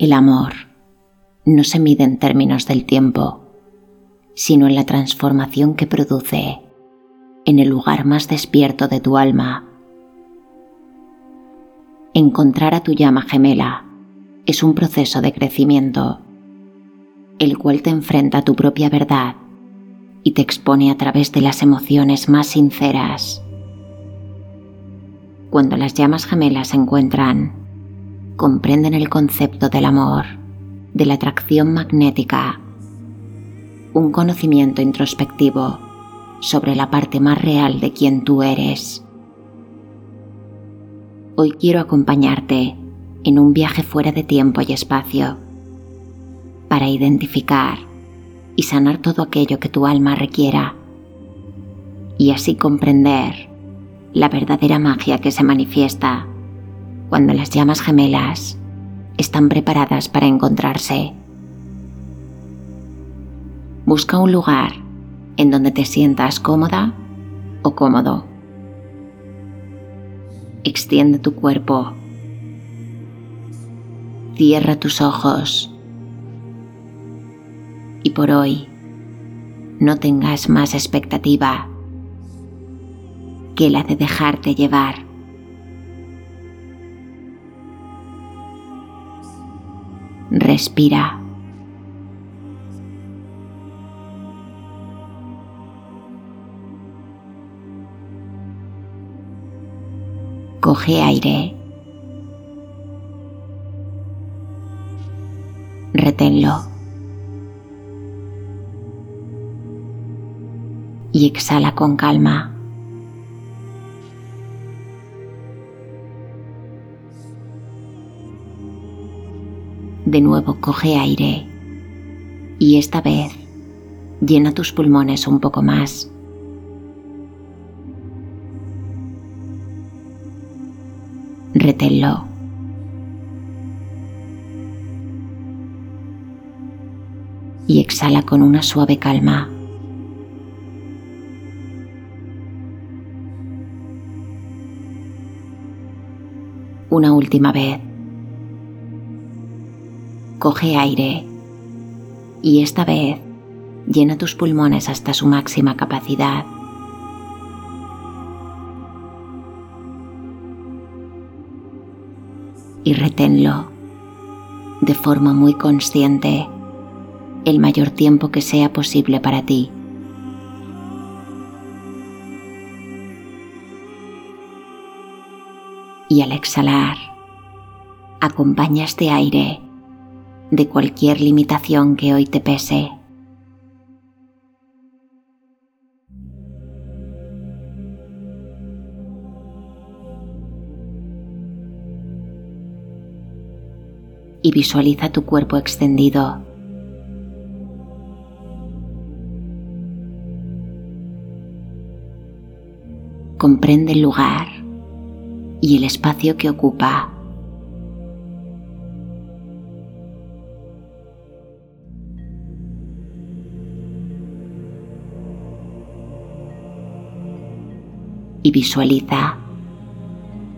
El amor no se mide en términos del tiempo, sino en la transformación que produce en el lugar más despierto de tu alma. Encontrar a tu llama gemela es un proceso de crecimiento, el cual te enfrenta a tu propia verdad y te expone a través de las emociones más sinceras. Cuando las llamas gemelas se encuentran, comprenden el concepto del amor, de la atracción magnética, un conocimiento introspectivo sobre la parte más real de quien tú eres. Hoy quiero acompañarte en un viaje fuera de tiempo y espacio para identificar y sanar todo aquello que tu alma requiera y así comprender la verdadera magia que se manifiesta cuando las llamas gemelas están preparadas para encontrarse. Busca un lugar en donde te sientas cómoda o cómodo. Extiende tu cuerpo. Cierra tus ojos. Y por hoy, no tengas más expectativa que la de dejarte llevar. Respira. Coge aire. Reténlo. Y exhala con calma. De nuevo coge aire y esta vez llena tus pulmones un poco más. Reténlo. Y exhala con una suave calma. Una última vez. Coge aire y esta vez llena tus pulmones hasta su máxima capacidad. Y reténlo de forma muy consciente el mayor tiempo que sea posible para ti. Y al exhalar, acompaña este aire de cualquier limitación que hoy te pese. Y visualiza tu cuerpo extendido. Comprende el lugar y el espacio que ocupa. Y visualiza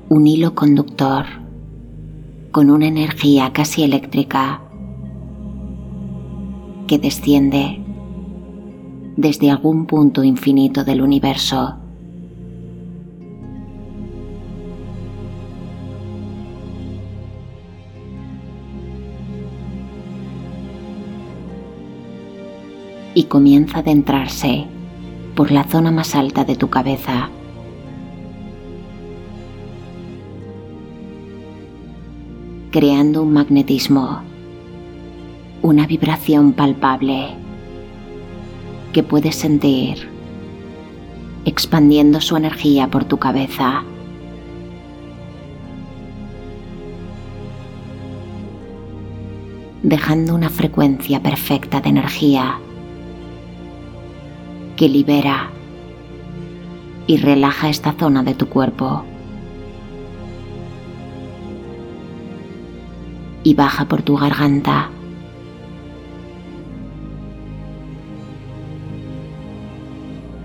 un hilo conductor con una energía casi eléctrica que desciende desde algún punto infinito del universo. Y comienza a adentrarse por la zona más alta de tu cabeza. Creando un magnetismo, una vibración palpable que puedes sentir expandiendo su energía por tu cabeza. dejando una frecuencia perfecta de energía que libera y relaja esta zona de tu cuerpo. Y baja por tu garganta.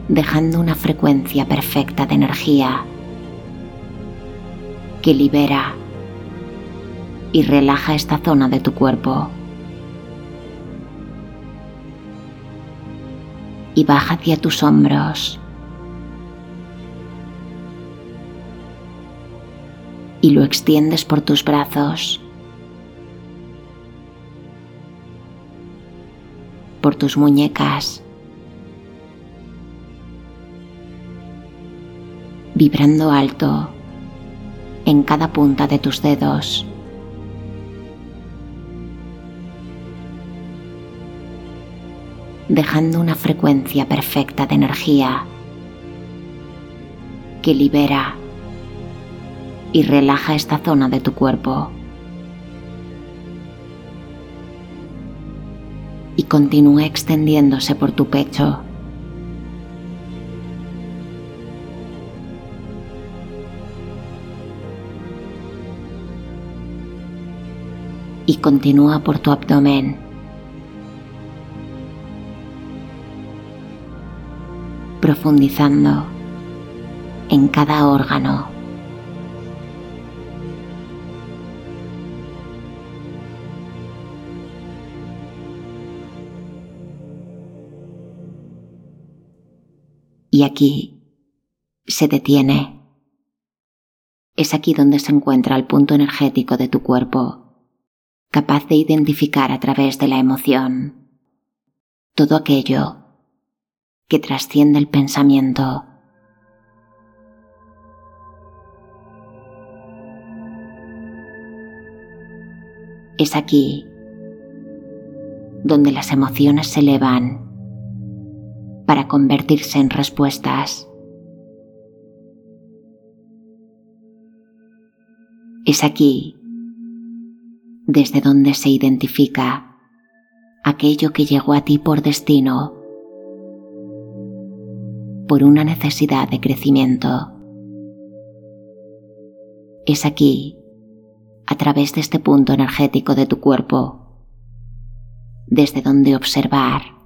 dejando una frecuencia perfecta de energía que libera y relaja esta zona de tu cuerpo. Y baja hacia tus hombros. Y lo extiendes por tus brazos. Por tus muñecas. Vibrando alto en cada punta de tus dedos. dejando una frecuencia perfecta de energía que libera y relaja esta zona de tu cuerpo. Y continúa extendiéndose por tu pecho. Y continúa por tu abdomen. profundizando en cada órgano. Y aquí se detiene. Es aquí donde se encuentra el punto energético de tu cuerpo, capaz de identificar a través de la emoción todo aquello que trasciende el pensamiento. Es aquí donde las emociones se elevan para convertirse en respuestas. Es aquí desde donde se identifica aquello que llegó a ti por destino por una necesidad de crecimiento. Es aquí, a través de este punto energético de tu cuerpo, desde donde observar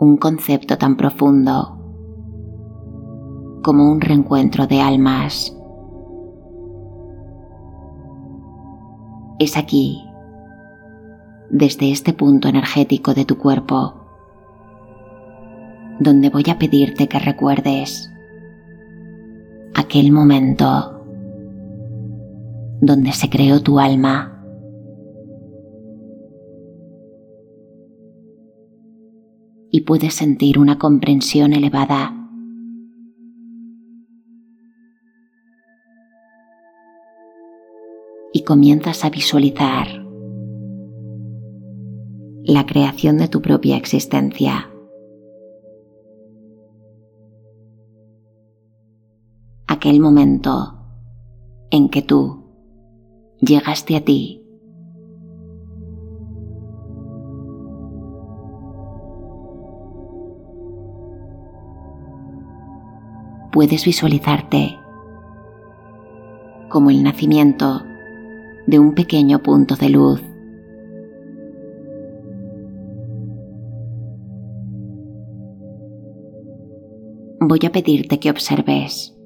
un concepto tan profundo como un reencuentro de almas. Es aquí, desde este punto energético de tu cuerpo, donde voy a pedirte que recuerdes aquel momento donde se creó tu alma. Y puedes sentir una comprensión elevada y comienzas a visualizar la creación de tu propia existencia. aquel momento en que tú llegaste a ti. Puedes visualizarte como el nacimiento de un pequeño punto de luz. Voy a pedirte que observes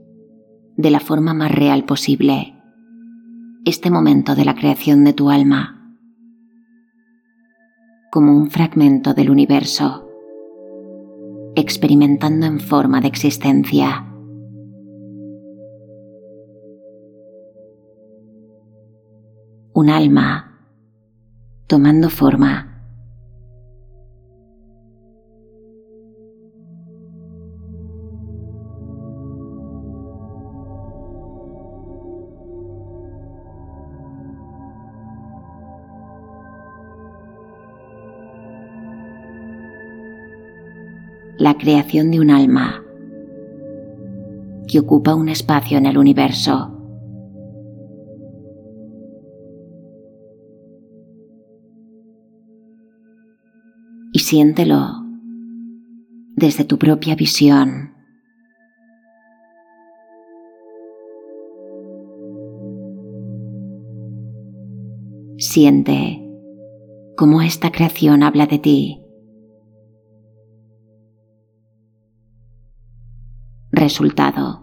de la forma más real posible este momento de la creación de tu alma como un fragmento del universo, experimentando en forma de existencia. Un alma tomando forma la creación de un alma que ocupa un espacio en el universo. Siéntelo desde tu propia visión. Siente cómo esta creación habla de ti. resultado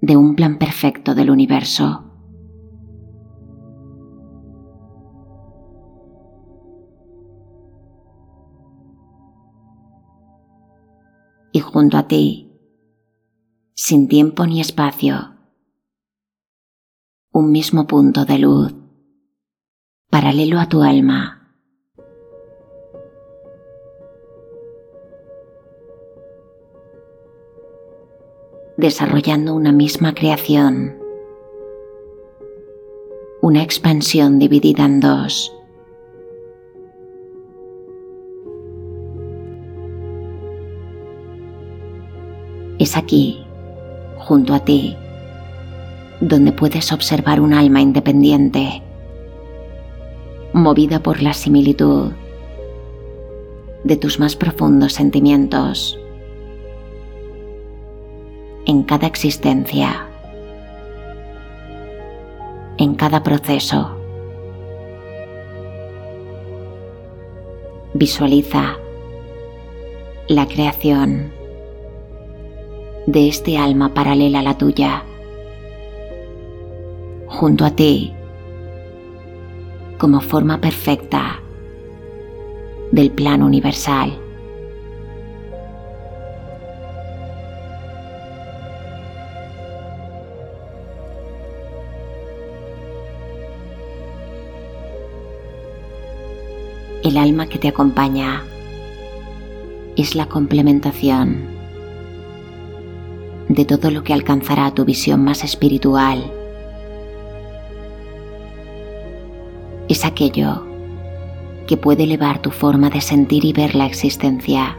de un plan perfecto del universo. Y junto a ti, sin tiempo ni espacio, un mismo punto de luz, paralelo a tu alma. desarrollando una misma creación, una expansión dividida en dos. Es aquí, junto a ti, donde puedes observar un alma independiente, movida por la similitud de tus más profundos sentimientos en cada existencia, en cada proceso. Visualiza la creación de este alma paralela a la tuya, junto a ti, como forma perfecta del plan universal. El alma que te acompaña es la complementación de todo lo que alcanzará tu visión más espiritual. Es aquello que puede elevar tu forma de sentir y ver la existencia.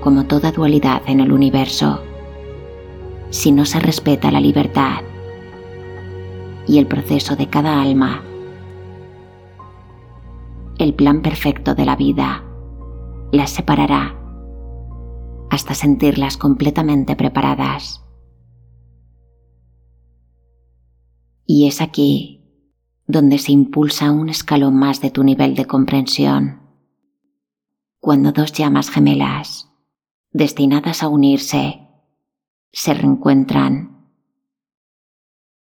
Como toda dualidad en el universo, si no se respeta la libertad y el proceso de cada alma, el plan perfecto de la vida las separará hasta sentirlas completamente preparadas. Y es aquí donde se impulsa un escalón más de tu nivel de comprensión. Cuando dos llamas gemelas destinadas a unirse, se reencuentran,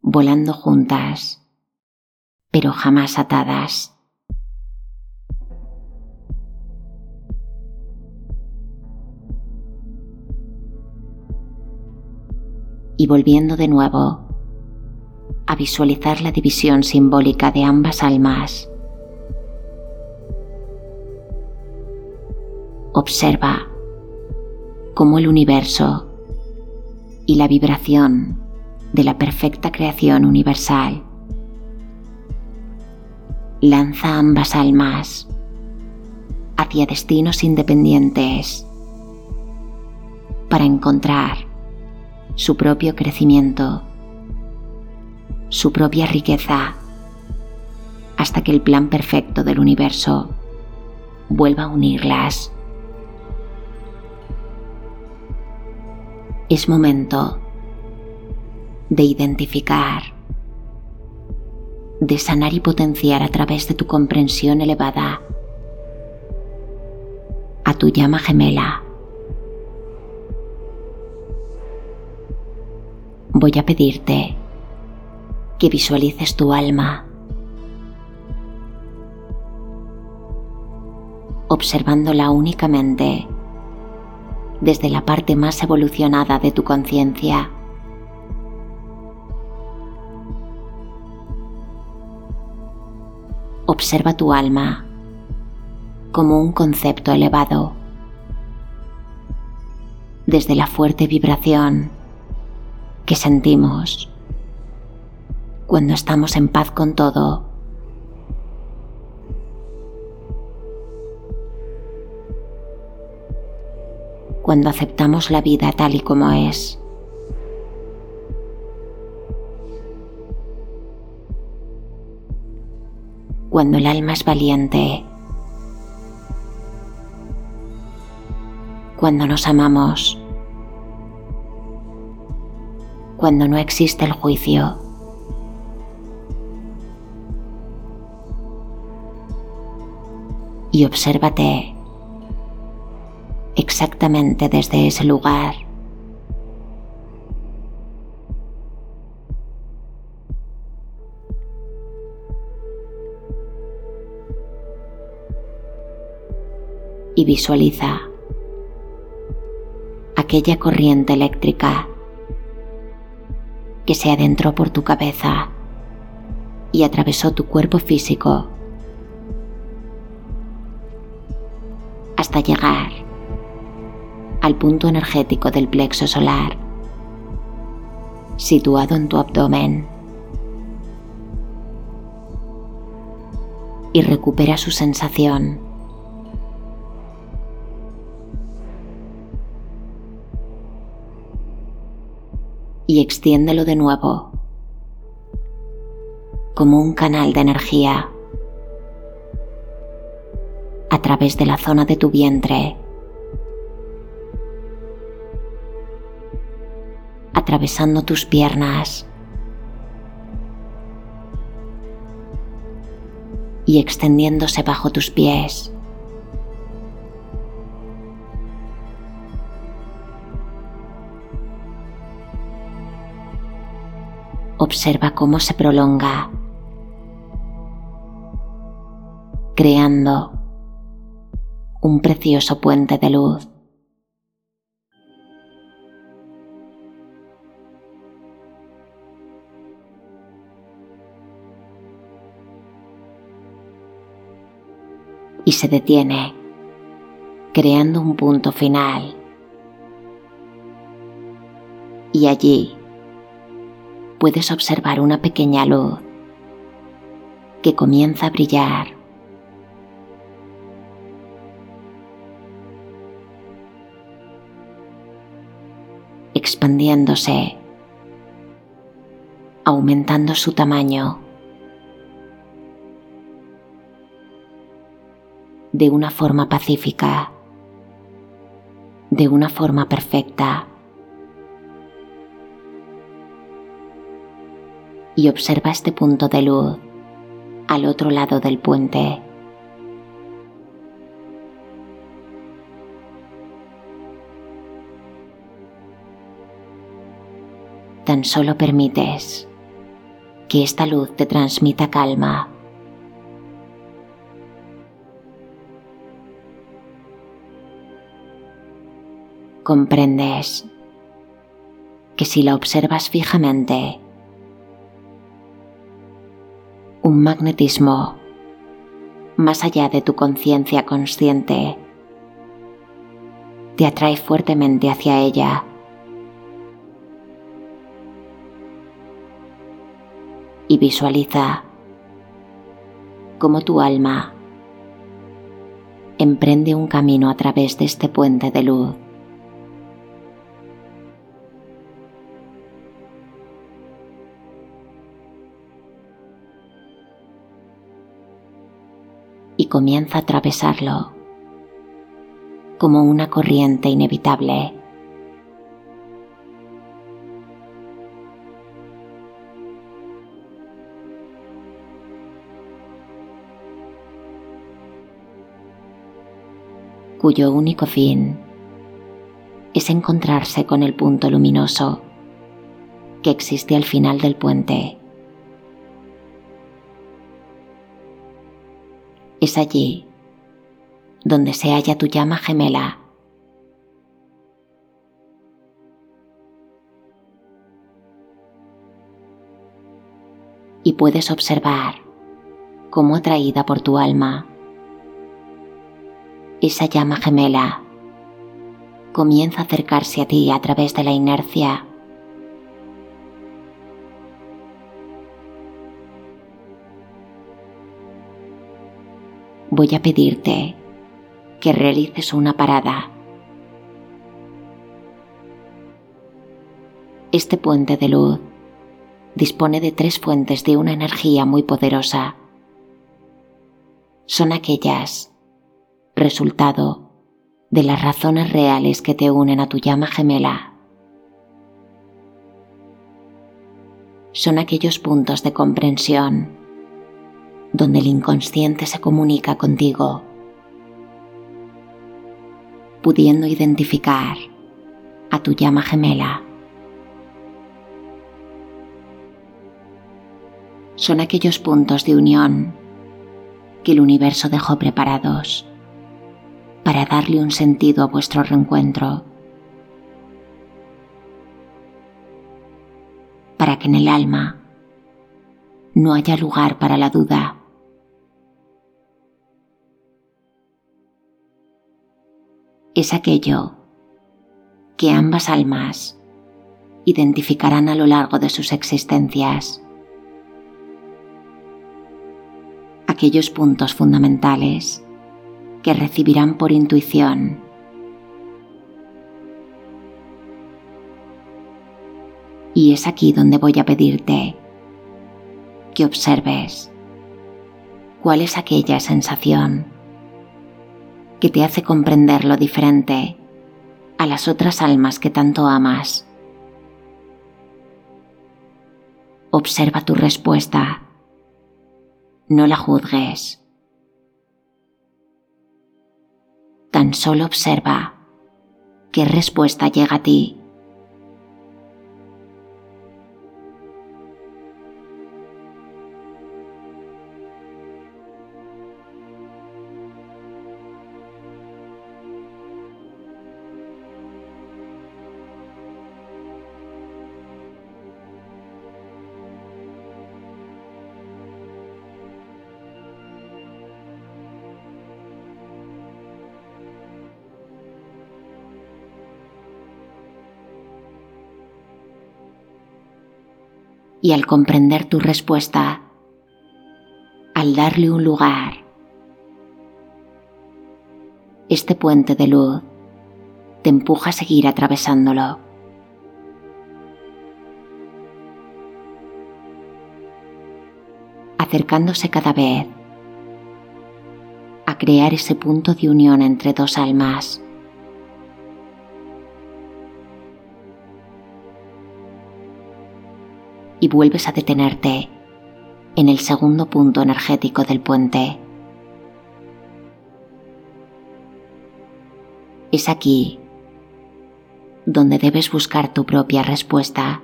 volando juntas, pero jamás atadas. Y volviendo de nuevo a visualizar la división simbólica de ambas almas, observa como el universo y la vibración de la perfecta creación universal. Lanza ambas almas hacia destinos independientes para encontrar su propio crecimiento, su propia riqueza, hasta que el plan perfecto del universo vuelva a unirlas es momento de identificar, de sanar y potenciar a través de tu comprensión elevada a tu llama gemela. Voy a pedirte que visualices tu alma observándola únicamente desde la parte más evolucionada de tu conciencia. Observa tu alma como un concepto elevado, desde la fuerte vibración que sentimos cuando estamos en paz con todo cuando aceptamos la vida tal y como es. Cuando el alma es valiente. Cuando nos amamos. Cuando no existe el juicio. Y obsérvate exactamente desde ese lugar. Y visualiza aquella corriente eléctrica que se adentró por tu cabeza y atravesó tu cuerpo físico hasta llegar al punto energético del plexo solar, situado en tu abdomen. Y recupera su sensación. Y extiéndelo de nuevo, como un canal de energía, a través de la zona de tu vientre atravesando tus piernas y extendiéndose bajo tus pies. Observa cómo se prolonga, creando un precioso puente de luz. Detiene, creando un punto final. Y allí puedes observar una pequeña luz que comienza a brillar. expandiéndose, aumentando su tamaño. De una forma pacífica, de una forma perfecta. Y observa este punto de luz al otro lado del puente. Tan solo permites que esta luz te transmita calma comprendes que si la observas fijamente, un magnetismo más allá de tu conciencia consciente te atrae fuertemente hacia ella. Y visualiza cómo tu alma emprende un camino a través de este puente de luz. Comienza a atravesarlo como una corriente inevitable. cuyo único fin es encontrarse con el punto luminoso que existe al final del puente. Es allí donde se halla tu llama gemela. Y puedes observar cómo atraída por tu alma, esa llama gemela comienza a acercarse a ti a través de la inercia voy a pedirte que realices una parada. Este puente de luz dispone de tres fuentes de una energía muy poderosa. Son aquellas resultado de las razones reales que te unen a tu llama gemela. Son aquellos puntos de comprensión donde el inconsciente se comunica contigo pudiendo identificar a tu llama gemela. Son aquellos puntos de unión que el universo dejó preparados para darle un sentido a vuestro reencuentro, para que en el alma no haya lugar para la duda. Es aquello que ambas almas identificarán a lo largo de sus existencias. Aquellos puntos fundamentales que recibirán por intuición. Y es aquí donde voy a pedirte que observes cuál es aquella sensación que te hace comprender lo diferente a las otras almas que tanto amas. Observa tu respuesta. No la juzgues. Tan solo observa qué respuesta llega a ti. Y al comprender tu respuesta, al darle un lugar, este puente de luz te empuja a seguir atravesándolo. acercándose cada vez a crear ese punto de unión entre dos almas. Y vuelves a detenerte en el segundo punto energético del puente. Es aquí donde debes buscar tu propia respuesta.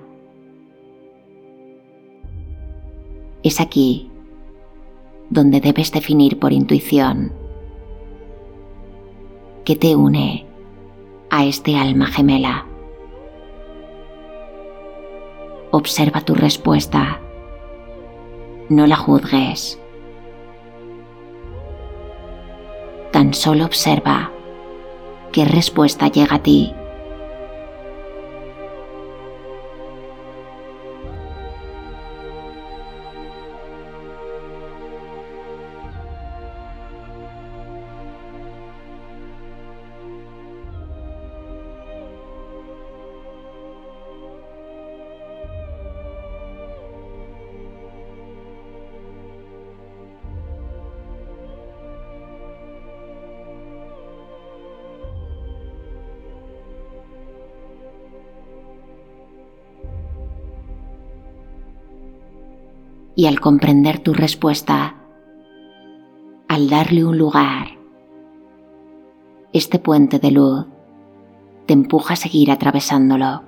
Es aquí donde debes definir por intuición qué te une a este alma gemela. Observa tu respuesta. No la juzgues. Tan solo observa qué respuesta llega a ti. Y al comprender tu respuesta, al darle un lugar, este puente de luz te empuja a seguir atravesándolo.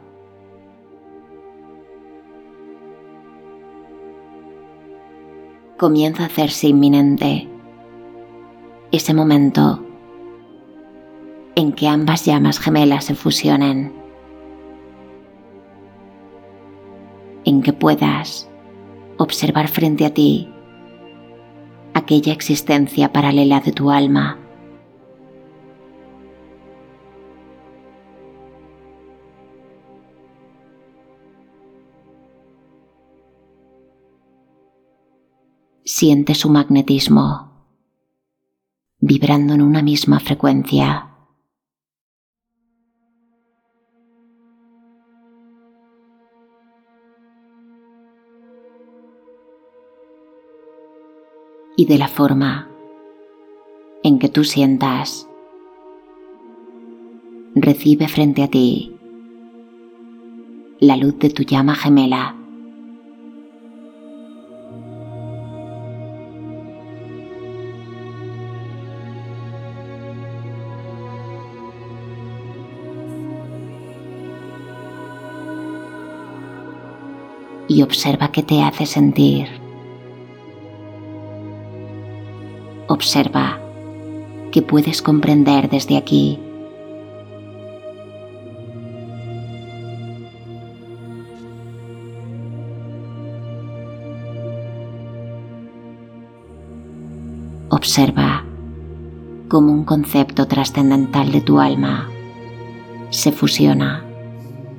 Comienza a hacerse inminente ese momento en que ambas llamas gemelas se fusionen, en que puedas observar frente a ti aquella existencia paralela de tu alma. Siente su magnetismo vibrando en una misma frecuencia. y de la forma en que tú sientas. Recibe frente a ti la luz de tu llama gemela. y observa qué te hace sentir. Observa qué puedes comprender desde aquí. Observa cómo un concepto trascendental de tu alma se fusiona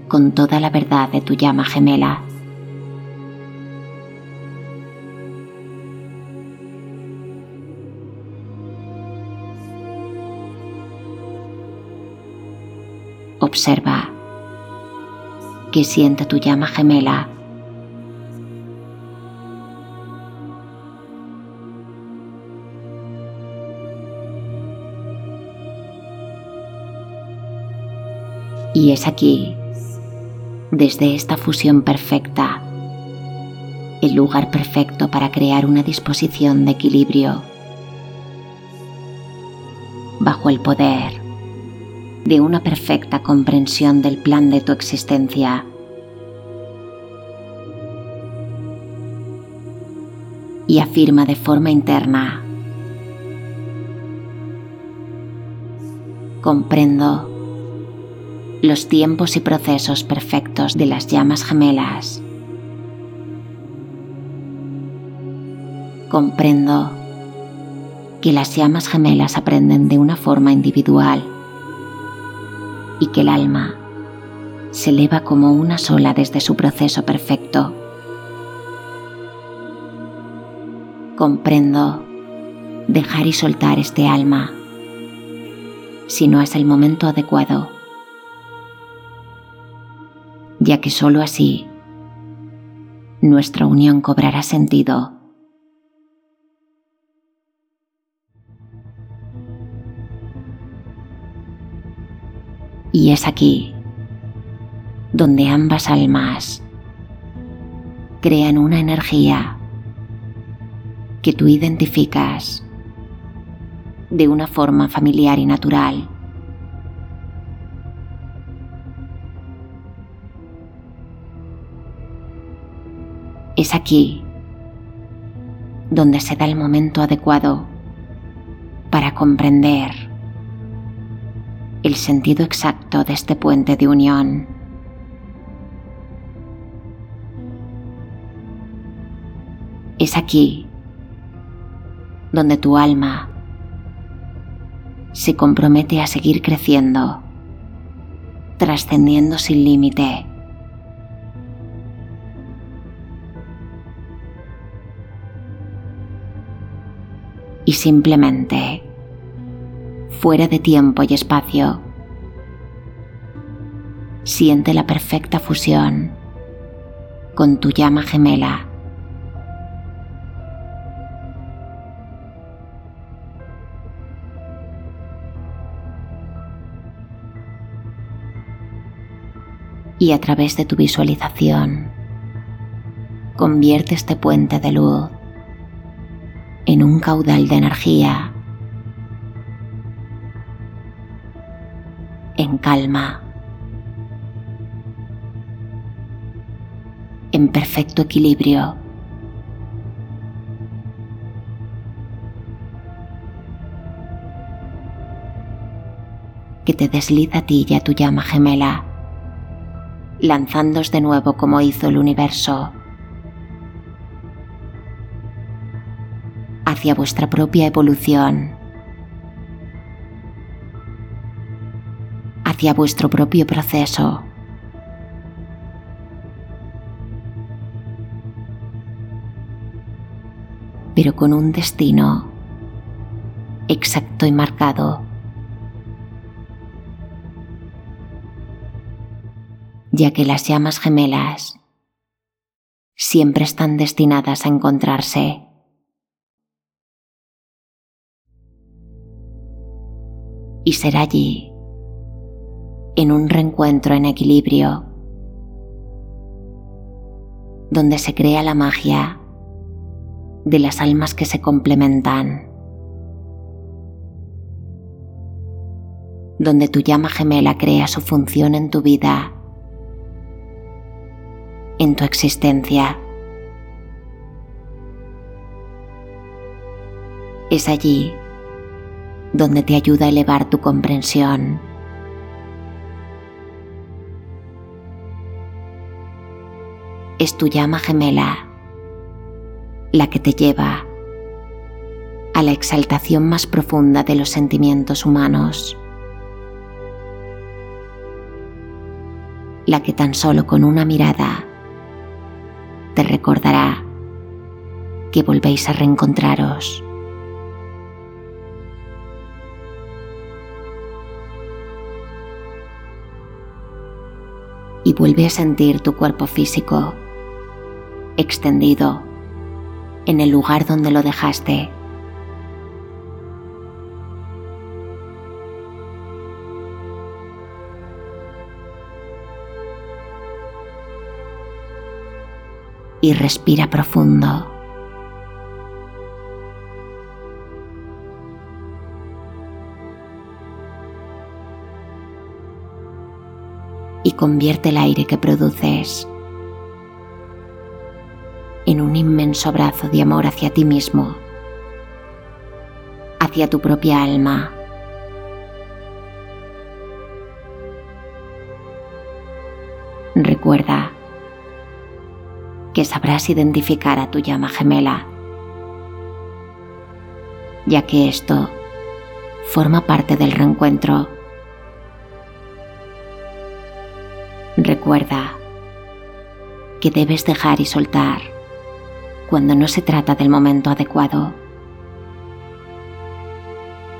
con toda la verdad de tu llama gemela. Observa. Qué siente tu llama gemela. Y es aquí, desde esta fusión perfecta, el lugar perfecto para crear una disposición de equilibrio. Bajo el poder de una perfecta comprensión del plan de tu existencia. Y afirma de forma interna, comprendo los tiempos y procesos perfectos de las llamas gemelas. Comprendo que las llamas gemelas aprenden de una forma individual y que el alma se eleva como una sola desde su proceso perfecto. Comprendo dejar y soltar este alma si no es el momento adecuado ya que sólo así nuestra unión cobrará sentido. Es aquí donde ambas almas crean una energía que tú identificas de una forma familiar y natural. Es aquí donde se da el momento adecuado para comprender el sentido exacto de este puente de unión. Es aquí donde tu alma se compromete a seguir creciendo, trascendiendo sin límite y simplemente, fuera de tiempo y espacio, siente la perfecta fusión con tu llama gemela. Y a través de tu visualización, convierte este puente de luz en un caudal de energía, en calma, en perfecto equilibrio. que te desliza a ti y a tu llama gemela, lanzándos de nuevo como hizo el universo. Hacia vuestra propia evolución, hacia vuestro propio proceso. pero con un destino exacto y marcado. ya que las llamas gemelas siempre están destinadas a encontrarse. y será allí, en un reencuentro en equilibrio, donde se crea la magia de las almas que se complementan, donde tu llama gemela crea su función en tu vida en tu existencia. Es allí donde te ayuda a elevar tu comprensión. Es tu llama gemela la que te lleva a la exaltación más profunda de los sentimientos humanos. La que tan solo con una mirada te recordará que volvéis a reencontraros. Y vuelve a sentir tu cuerpo físico extendido en el lugar donde lo dejaste. Y respira profundo. Y convierte el aire que produces inmenso abrazo de amor hacia ti mismo, hacia tu propia alma. Recuerda que sabrás identificar a tu llama gemela, ya que esto forma parte del reencuentro. Recuerda que debes dejar y soltar cuando no se trata del momento adecuado.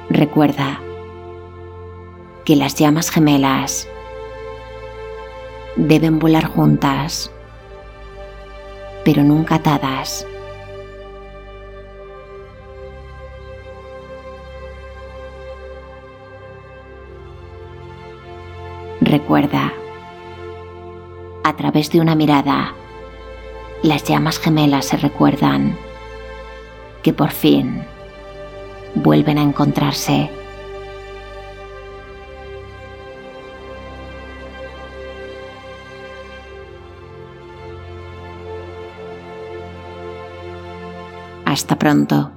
Recuerda que las llamas gemelas deben volar juntas, pero nunca atadas. Recuerda, a través de una mirada, las llamas gemelas se recuerdan que por fin vuelven a encontrarse. Hasta pronto.